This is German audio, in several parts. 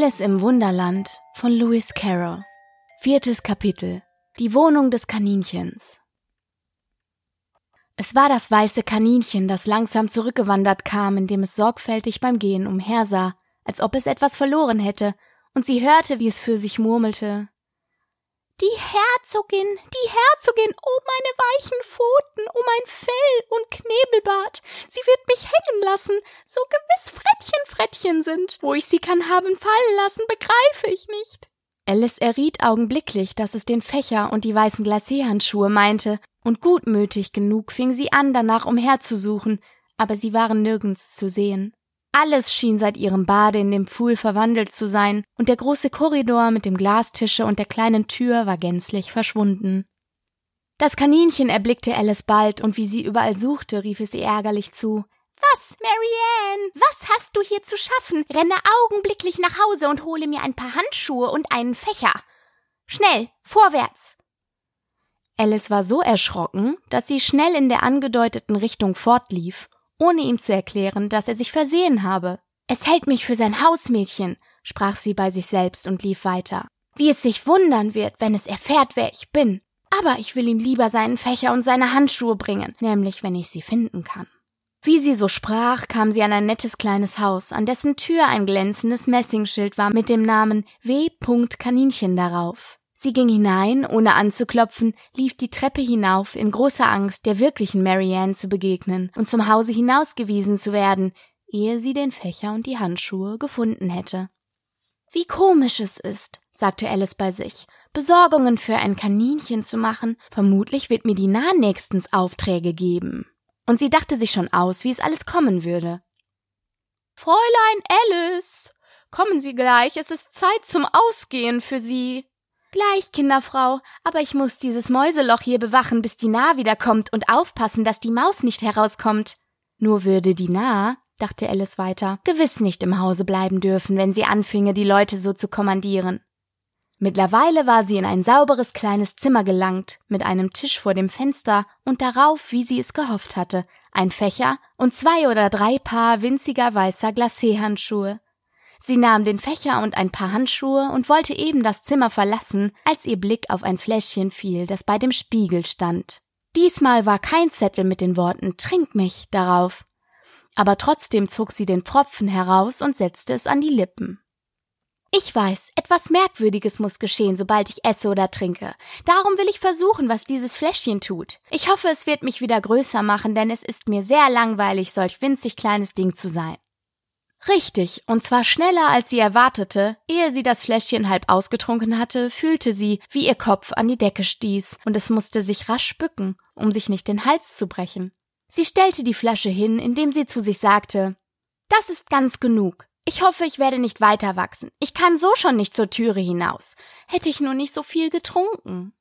Alice im Wunderland von Lewis Carroll. Viertes Kapitel. Die Wohnung des Kaninchens. Es war das weiße Kaninchen, das langsam zurückgewandert kam, indem es sorgfältig beim Gehen umhersah, als ob es etwas verloren hätte, und sie hörte, wie es für sich murmelte. Die Herzogin, die Herzogin, oh meine weichen Pfoten, oh mein Fell und Knebelbart. Sie wird mich hängen lassen, so gewiss Frettchen Frettchen sind. Wo ich sie kann haben fallen lassen, begreife ich nicht. Alice erriet augenblicklich, dass es den Fächer und die weißen Glacéhandschuhe meinte, und gutmütig genug fing sie an, danach umherzusuchen, aber sie waren nirgends zu sehen. Alles schien seit ihrem Bade in dem Pfuhl verwandelt zu sein, und der große Korridor mit dem Glastische und der kleinen Tür war gänzlich verschwunden. Das Kaninchen erblickte Alice bald, und wie sie überall suchte, rief es ihr ärgerlich zu. Was, Marianne? Was hast du hier zu schaffen? Renne augenblicklich nach Hause und hole mir ein paar Handschuhe und einen Fächer. Schnell, vorwärts! Alice war so erschrocken, dass sie schnell in der angedeuteten Richtung fortlief ohne ihm zu erklären, dass er sich versehen habe. Es hält mich für sein Hausmädchen, sprach sie bei sich selbst und lief weiter. Wie es sich wundern wird, wenn es erfährt, wer ich bin. Aber ich will ihm lieber seinen Fächer und seine Handschuhe bringen, nämlich wenn ich sie finden kann. Wie sie so sprach, kam sie an ein nettes kleines Haus, an dessen Tür ein glänzendes Messingschild war mit dem Namen W. Kaninchen darauf. Sie ging hinein, ohne anzuklopfen, lief die Treppe hinauf in großer Angst, der wirklichen Marianne zu begegnen und zum Hause hinausgewiesen zu werden, ehe sie den Fächer und die Handschuhe gefunden hätte. Wie komisch es ist, sagte Alice bei sich, Besorgungen für ein Kaninchen zu machen. Vermutlich wird mir die Nah nächstens Aufträge geben. Und sie dachte sich schon aus, wie es alles kommen würde. Fräulein Alice, kommen Sie gleich, es ist Zeit zum Ausgehen für Sie. Gleich, Kinderfrau, aber ich muss dieses Mäuseloch hier bewachen, bis die Nah wiederkommt und aufpassen, dass die Maus nicht herauskommt. Nur würde die Nah, dachte Alice weiter, gewiss nicht im Hause bleiben dürfen, wenn sie anfinge, die Leute so zu kommandieren. Mittlerweile war sie in ein sauberes kleines Zimmer gelangt, mit einem Tisch vor dem Fenster und darauf, wie sie es gehofft hatte, ein Fächer und zwei oder drei Paar winziger weißer Glacéhandschuhe. Sie nahm den Fächer und ein paar Handschuhe und wollte eben das Zimmer verlassen, als ihr Blick auf ein Fläschchen fiel, das bei dem Spiegel stand. Diesmal war kein Zettel mit den Worten Trink mich darauf. Aber trotzdem zog sie den Pfropfen heraus und setzte es an die Lippen. Ich weiß, etwas Merkwürdiges muss geschehen, sobald ich esse oder trinke. Darum will ich versuchen, was dieses Fläschchen tut. Ich hoffe, es wird mich wieder größer machen, denn es ist mir sehr langweilig, solch winzig kleines Ding zu sein. Richtig, und zwar schneller als sie erwartete. Ehe sie das Fläschchen halb ausgetrunken hatte, fühlte sie, wie ihr Kopf an die Decke stieß, und es musste sich rasch bücken, um sich nicht den Hals zu brechen. Sie stellte die Flasche hin, indem sie zu sich sagte Das ist ganz genug. Ich hoffe, ich werde nicht weiter wachsen. Ich kann so schon nicht zur Türe hinaus. Hätte ich nur nicht so viel getrunken.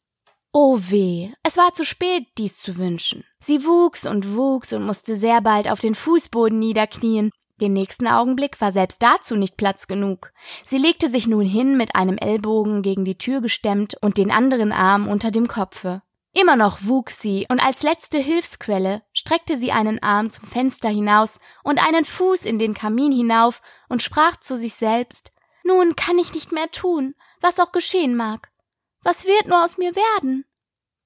Oh weh, es war zu spät, dies zu wünschen. Sie wuchs und wuchs und musste sehr bald auf den Fußboden niederknien, den nächsten Augenblick war selbst dazu nicht Platz genug. Sie legte sich nun hin mit einem Ellbogen gegen die Tür gestemmt und den anderen Arm unter dem Kopfe. Immer noch wuchs sie, und als letzte Hilfsquelle streckte sie einen Arm zum Fenster hinaus und einen Fuß in den Kamin hinauf und sprach zu sich selbst Nun kann ich nicht mehr tun, was auch geschehen mag. Was wird nur aus mir werden?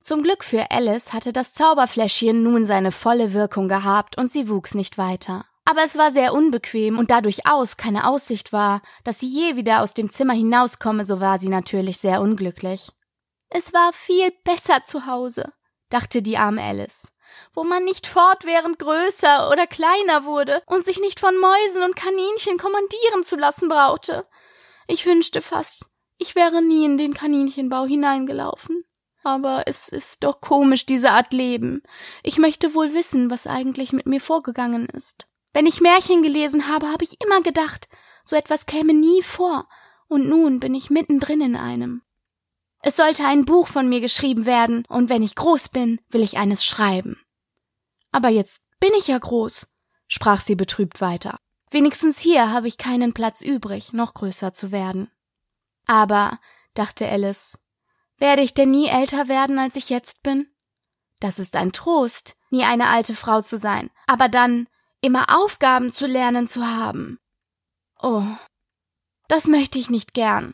Zum Glück für Alice hatte das Zauberfläschchen nun seine volle Wirkung gehabt und sie wuchs nicht weiter. Aber es war sehr unbequem und da durchaus keine Aussicht war, dass sie je wieder aus dem Zimmer hinauskomme, so war sie natürlich sehr unglücklich. Es war viel besser zu Hause, dachte die arme Alice, wo man nicht fortwährend größer oder kleiner wurde und sich nicht von Mäusen und Kaninchen kommandieren zu lassen brauchte. Ich wünschte fast, ich wäre nie in den Kaninchenbau hineingelaufen. Aber es ist doch komisch, diese Art Leben. Ich möchte wohl wissen, was eigentlich mit mir vorgegangen ist. Wenn ich Märchen gelesen habe, habe ich immer gedacht, so etwas käme nie vor, und nun bin ich mittendrin in einem. Es sollte ein Buch von mir geschrieben werden, und wenn ich groß bin, will ich eines schreiben. Aber jetzt bin ich ja groß, sprach sie betrübt weiter. Wenigstens hier habe ich keinen Platz übrig, noch größer zu werden. Aber, dachte Alice, werde ich denn nie älter werden, als ich jetzt bin? Das ist ein Trost, nie eine alte Frau zu sein, aber dann immer Aufgaben zu lernen zu haben. Oh, Das möchte ich nicht gern.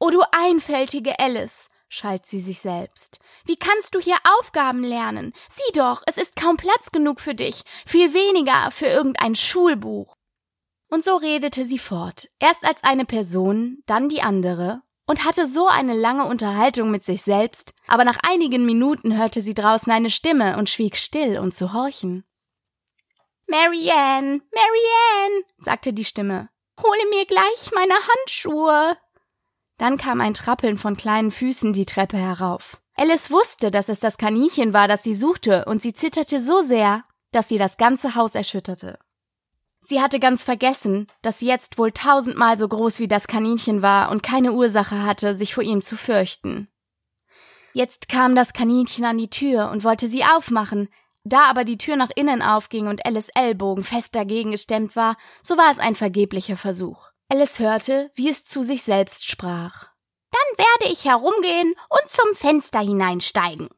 Oh, du einfältige Alice, schalt sie sich selbst. Wie kannst du hier Aufgaben lernen? Sieh doch, es ist kaum Platz genug für dich, viel weniger für irgendein Schulbuch. Und so redete sie fort, erst als eine Person, dann die andere, und hatte so eine lange Unterhaltung mit sich selbst, aber nach einigen Minuten hörte sie draußen eine Stimme und schwieg still, um zu horchen. Marianne, Marianne, sagte die Stimme, hole mir gleich meine Handschuhe. Dann kam ein Trappeln von kleinen Füßen die Treppe herauf. Alice wusste, dass es das Kaninchen war, das sie suchte, und sie zitterte so sehr, dass sie das ganze Haus erschütterte. Sie hatte ganz vergessen, dass sie jetzt wohl tausendmal so groß wie das Kaninchen war und keine Ursache hatte, sich vor ihm zu fürchten. Jetzt kam das Kaninchen an die Tür und wollte sie aufmachen, da aber die Tür nach innen aufging und Alice Ellbogen fest dagegen gestemmt war, so war es ein vergeblicher Versuch. Alice hörte, wie es zu sich selbst sprach. Dann werde ich herumgehen und zum Fenster hineinsteigen.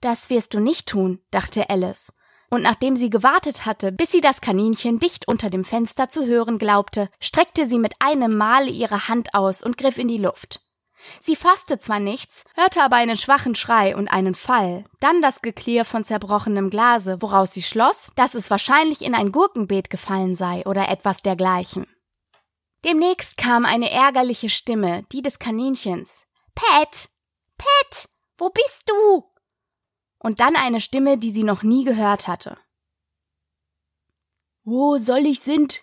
Das wirst du nicht tun, dachte Alice. Und nachdem sie gewartet hatte, bis sie das Kaninchen dicht unter dem Fenster zu hören glaubte, streckte sie mit einem Male ihre Hand aus und griff in die Luft. Sie fasste zwar nichts, hörte aber einen schwachen Schrei und einen Fall, dann das Geklirr von zerbrochenem Glase, woraus sie schloss, dass es wahrscheinlich in ein Gurkenbeet gefallen sei oder etwas dergleichen. Demnächst kam eine ärgerliche Stimme, die des Kaninchens. Pat! Pat! Wo bist du? Und dann eine Stimme, die sie noch nie gehört hatte. Wo soll ich sind?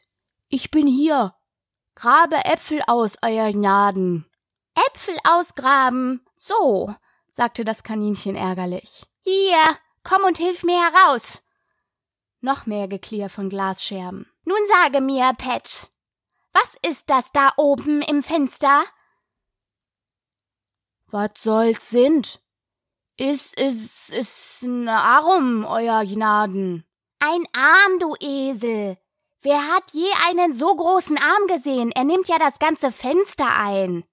Ich bin hier. Grabe Äpfel aus, euer Gnaden. Äpfel ausgraben. So, sagte das Kaninchen ärgerlich. Hier, komm und hilf mir heraus. Noch mehr Geklirr von Glasscherben. Nun sage mir, Pat, was ist das da oben im Fenster? Was soll's sind? Is, is, is n Arm, euer Gnaden. Ein Arm, du Esel. Wer hat je einen so großen Arm gesehen? Er nimmt ja das ganze Fenster ein.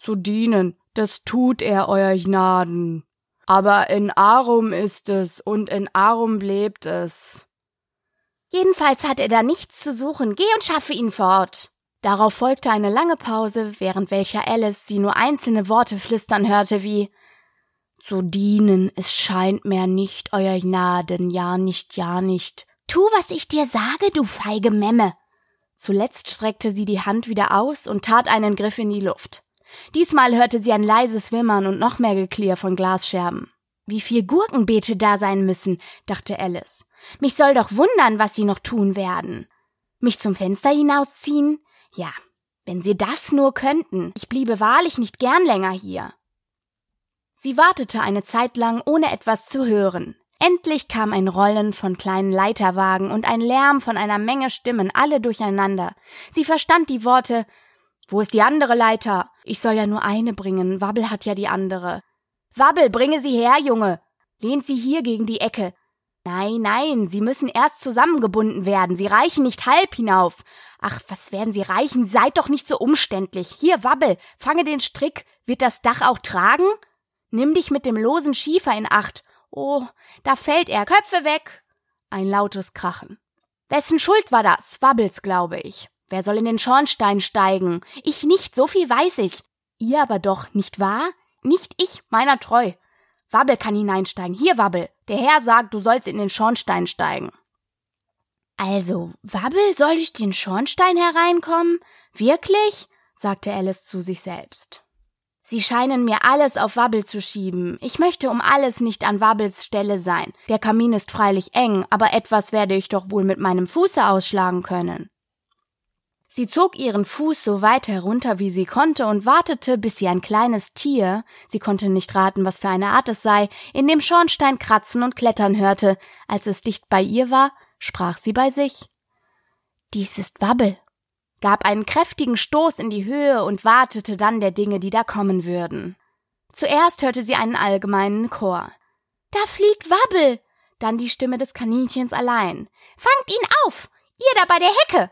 Zu dienen, das tut er, euer Gnaden. Aber in Arum ist es und in Arum lebt es. Jedenfalls hat er da nichts zu suchen. Geh und schaffe ihn fort. Darauf folgte eine lange Pause, während welcher Alice sie nur einzelne Worte flüstern hörte wie Zu dienen, es scheint mir nicht, euer Gnaden, ja nicht, ja nicht. Tu, was ich dir sage, du feige Memme. Zuletzt streckte sie die Hand wieder aus und tat einen Griff in die Luft. Diesmal hörte sie ein leises Wimmern und noch mehr Geklirr von Glasscherben. Wie viel Gurkenbeete da sein müssen, dachte Alice. Mich soll doch wundern, was sie noch tun werden. Mich zum Fenster hinausziehen? Ja, wenn sie das nur könnten. Ich bliebe wahrlich nicht gern länger hier. Sie wartete eine Zeit lang, ohne etwas zu hören. Endlich kam ein Rollen von kleinen Leiterwagen und ein Lärm von einer Menge Stimmen, alle durcheinander. Sie verstand die Worte Wo ist die andere Leiter? Ich soll ja nur eine bringen, Wabbel hat ja die andere. Wabbel, bringe sie her, Junge. Lehnt sie hier gegen die Ecke. Nein, nein, sie müssen erst zusammengebunden werden. Sie reichen nicht halb hinauf. Ach, was werden sie reichen? Seid doch nicht so umständlich. Hier, Wabbel, fange den Strick. Wird das Dach auch tragen? Nimm dich mit dem losen Schiefer in Acht. Oh, da fällt er. Köpfe weg. Ein lautes Krachen. Wessen Schuld war das? Wabbels, glaube ich. Wer soll in den Schornstein steigen? Ich nicht, so viel weiß ich. Ihr aber doch, nicht wahr? Nicht ich, meiner treu. Wabbel kann hineinsteigen. Hier, Wabbel. Der Herr sagt, du sollst in den Schornstein steigen. Also, Wabbel soll durch den Schornstein hereinkommen? Wirklich? sagte Alice zu sich selbst. Sie scheinen mir alles auf Wabbel zu schieben. Ich möchte um alles nicht an Wabbels Stelle sein. Der Kamin ist freilich eng, aber etwas werde ich doch wohl mit meinem Fuße ausschlagen können. Sie zog ihren Fuß so weit herunter, wie sie konnte, und wartete, bis sie ein kleines Tier, sie konnte nicht raten, was für eine Art es sei, in dem Schornstein kratzen und klettern hörte. Als es dicht bei ihr war, sprach sie bei sich. Dies ist Wabbel, gab einen kräftigen Stoß in die Höhe und wartete dann der Dinge, die da kommen würden. Zuerst hörte sie einen allgemeinen Chor. Da fliegt Wabbel! Dann die Stimme des Kaninchens allein. Fangt ihn auf! Ihr da bei der Hecke!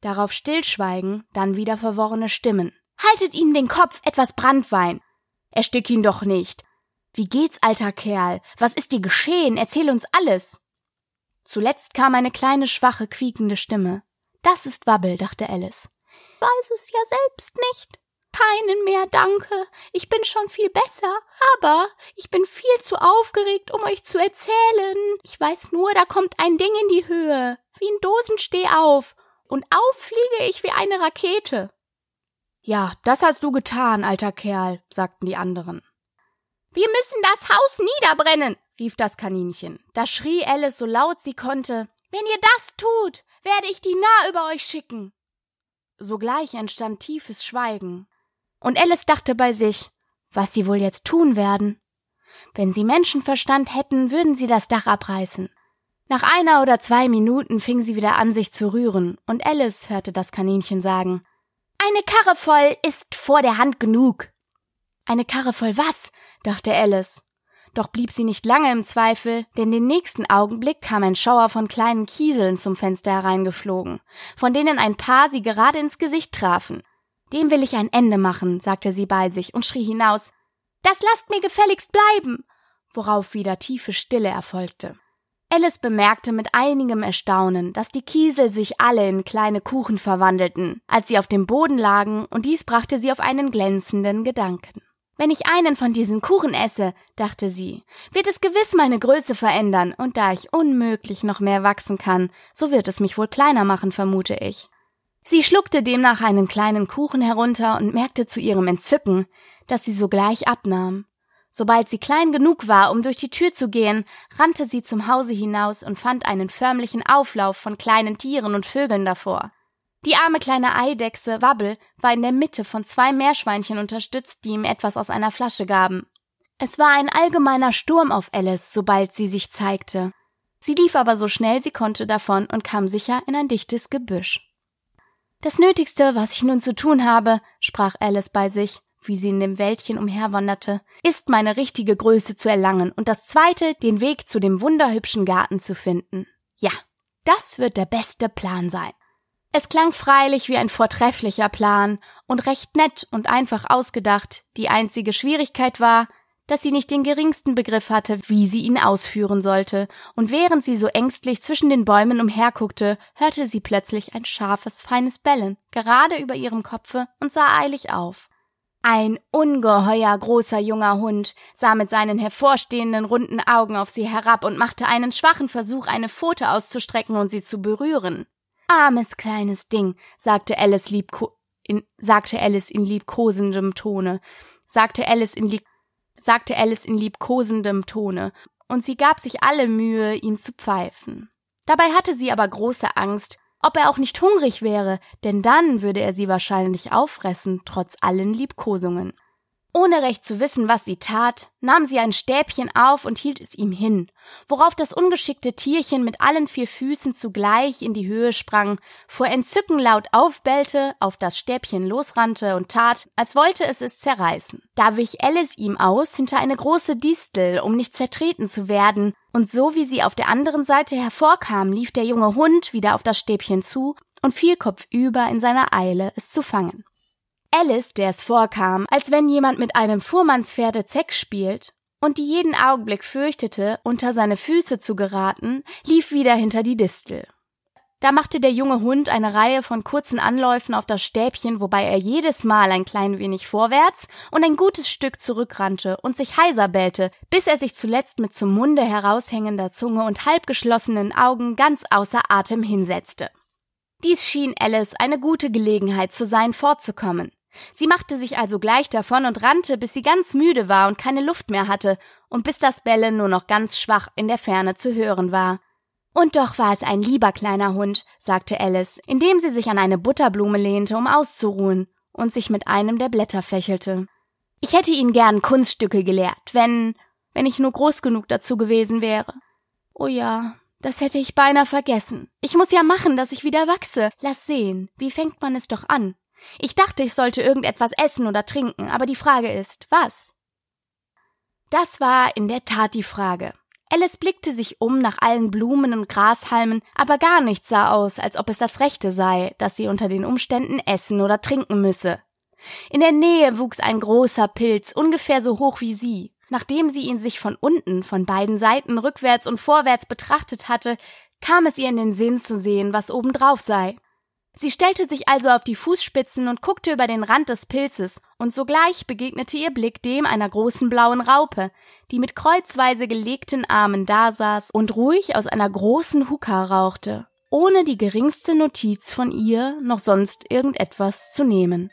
Darauf Stillschweigen, dann wieder verworrene Stimmen. Haltet ihm den Kopf, etwas Brandwein. Erstick ihn doch nicht. Wie geht's, alter Kerl? Was ist dir geschehen? Erzähl uns alles. Zuletzt kam eine kleine, schwache, quiekende Stimme. Das ist Wabbel, dachte Alice. weiß es ja selbst nicht. Keinen mehr, danke. Ich bin schon viel besser, aber ich bin viel zu aufgeregt, um euch zu erzählen. Ich weiß nur, da kommt ein Ding in die Höhe, wie ein Dosensteh auf, und auffliege ich wie eine Rakete. Ja, das hast du getan, alter Kerl, sagten die anderen. Wir müssen das Haus niederbrennen, rief das Kaninchen. Da schrie Alice so laut sie konnte, wenn ihr das tut, werde ich die nah über euch schicken. Sogleich entstand tiefes Schweigen. Und Alice dachte bei sich, was sie wohl jetzt tun werden. Wenn sie Menschenverstand hätten, würden sie das Dach abreißen. Nach einer oder zwei Minuten fing sie wieder an, sich zu rühren, und Alice hörte das Kaninchen sagen Eine Karre voll ist vor der Hand genug. Eine Karre voll was? dachte Alice. Doch blieb sie nicht lange im Zweifel, denn den nächsten Augenblick kam ein Schauer von kleinen Kieseln zum Fenster hereingeflogen, von denen ein paar sie gerade ins Gesicht trafen. Dem will ich ein Ende machen, sagte sie bei sich und schrie hinaus Das lasst mir gefälligst bleiben. Worauf wieder tiefe Stille erfolgte. Alice bemerkte mit einigem Erstaunen, dass die Kiesel sich alle in kleine Kuchen verwandelten, als sie auf dem Boden lagen, und dies brachte sie auf einen glänzenden Gedanken. Wenn ich einen von diesen Kuchen esse, dachte sie, wird es gewiss meine Größe verändern, und da ich unmöglich noch mehr wachsen kann, so wird es mich wohl kleiner machen, vermute ich. Sie schluckte demnach einen kleinen Kuchen herunter und merkte zu ihrem Entzücken, dass sie sogleich abnahm. Sobald sie klein genug war, um durch die Tür zu gehen, rannte sie zum Hause hinaus und fand einen förmlichen Auflauf von kleinen Tieren und Vögeln davor. Die arme kleine Eidechse Wabbel war in der Mitte von zwei Meerschweinchen unterstützt, die ihm etwas aus einer Flasche gaben. Es war ein allgemeiner Sturm auf Alice, sobald sie sich zeigte. Sie lief aber so schnell sie konnte davon und kam sicher in ein dichtes Gebüsch. Das Nötigste, was ich nun zu tun habe, sprach Alice bei sich, wie sie in dem Wäldchen umherwanderte, ist meine richtige Größe zu erlangen und das zweite, den Weg zu dem wunderhübschen Garten zu finden. Ja, das wird der beste Plan sein. Es klang freilich wie ein vortrefflicher Plan und recht nett und einfach ausgedacht. Die einzige Schwierigkeit war, dass sie nicht den geringsten Begriff hatte, wie sie ihn ausführen sollte, und während sie so ängstlich zwischen den Bäumen umherguckte, hörte sie plötzlich ein scharfes, feines Bellen, gerade über ihrem Kopfe, und sah eilig auf. Ein ungeheuer großer junger Hund sah mit seinen hervorstehenden runden Augen auf sie herab und machte einen schwachen Versuch, eine Pfote auszustrecken und sie zu berühren. Armes kleines Ding, sagte Alice liebko in, sagte Alice in liebkosendem Tone, sagte Alice in lieb sagte Alice in liebkosendem Tone, und sie gab sich alle Mühe, ihm zu pfeifen. Dabei hatte sie aber große Angst, ob er auch nicht hungrig wäre, denn dann würde er sie wahrscheinlich auffressen, trotz allen Liebkosungen. Ohne recht zu wissen, was sie tat, nahm sie ein Stäbchen auf und hielt es ihm hin, worauf das ungeschickte Tierchen mit allen vier Füßen zugleich in die Höhe sprang, vor Entzücken laut aufbellte, auf das Stäbchen losrannte und tat, als wollte es es zerreißen. Da wich Alice ihm aus hinter eine große Distel, um nicht zertreten zu werden, und so wie sie auf der anderen Seite hervorkam, lief der junge Hund wieder auf das Stäbchen zu und fiel kopfüber in seiner Eile, es zu fangen. Alice, der es vorkam, als wenn jemand mit einem Fuhrmannspferde Zeck spielt und die jeden Augenblick fürchtete, unter seine Füße zu geraten, lief wieder hinter die Distel. Da machte der junge Hund eine Reihe von kurzen Anläufen auf das Stäbchen, wobei er jedes Mal ein klein wenig vorwärts und ein gutes Stück zurückrannte und sich heiser bellte, bis er sich zuletzt mit zum Munde heraushängender Zunge und halbgeschlossenen Augen ganz außer Atem hinsetzte. Dies schien Alice eine gute Gelegenheit zu sein, fortzukommen. Sie machte sich also gleich davon und rannte, bis sie ganz müde war und keine Luft mehr hatte und bis das Bellen nur noch ganz schwach in der Ferne zu hören war. Und doch war es ein lieber kleiner Hund, sagte Alice, indem sie sich an eine Butterblume lehnte, um auszuruhen und sich mit einem der Blätter fächelte. Ich hätte ihn gern Kunststücke gelehrt, wenn, wenn ich nur groß genug dazu gewesen wäre. Oh ja, das hätte ich beinahe vergessen. Ich muss ja machen, dass ich wieder wachse. Lass sehen, wie fängt man es doch an? Ich dachte, ich sollte irgendetwas essen oder trinken, aber die Frage ist, was? Das war in der Tat die Frage. Alice blickte sich um nach allen Blumen und Grashalmen, aber gar nichts sah aus, als ob es das Rechte sei, dass sie unter den Umständen essen oder trinken müsse. In der Nähe wuchs ein großer Pilz, ungefähr so hoch wie sie. Nachdem sie ihn sich von unten, von beiden Seiten rückwärts und vorwärts betrachtet hatte, kam es ihr in den Sinn zu sehen, was obendrauf sei. Sie stellte sich also auf die Fußspitzen und guckte über den Rand des Pilzes, und sogleich begegnete ihr Blick dem einer großen blauen Raupe, die mit kreuzweise gelegten Armen dasaß und ruhig aus einer großen Huka rauchte, ohne die geringste Notiz von ihr noch sonst irgendetwas zu nehmen.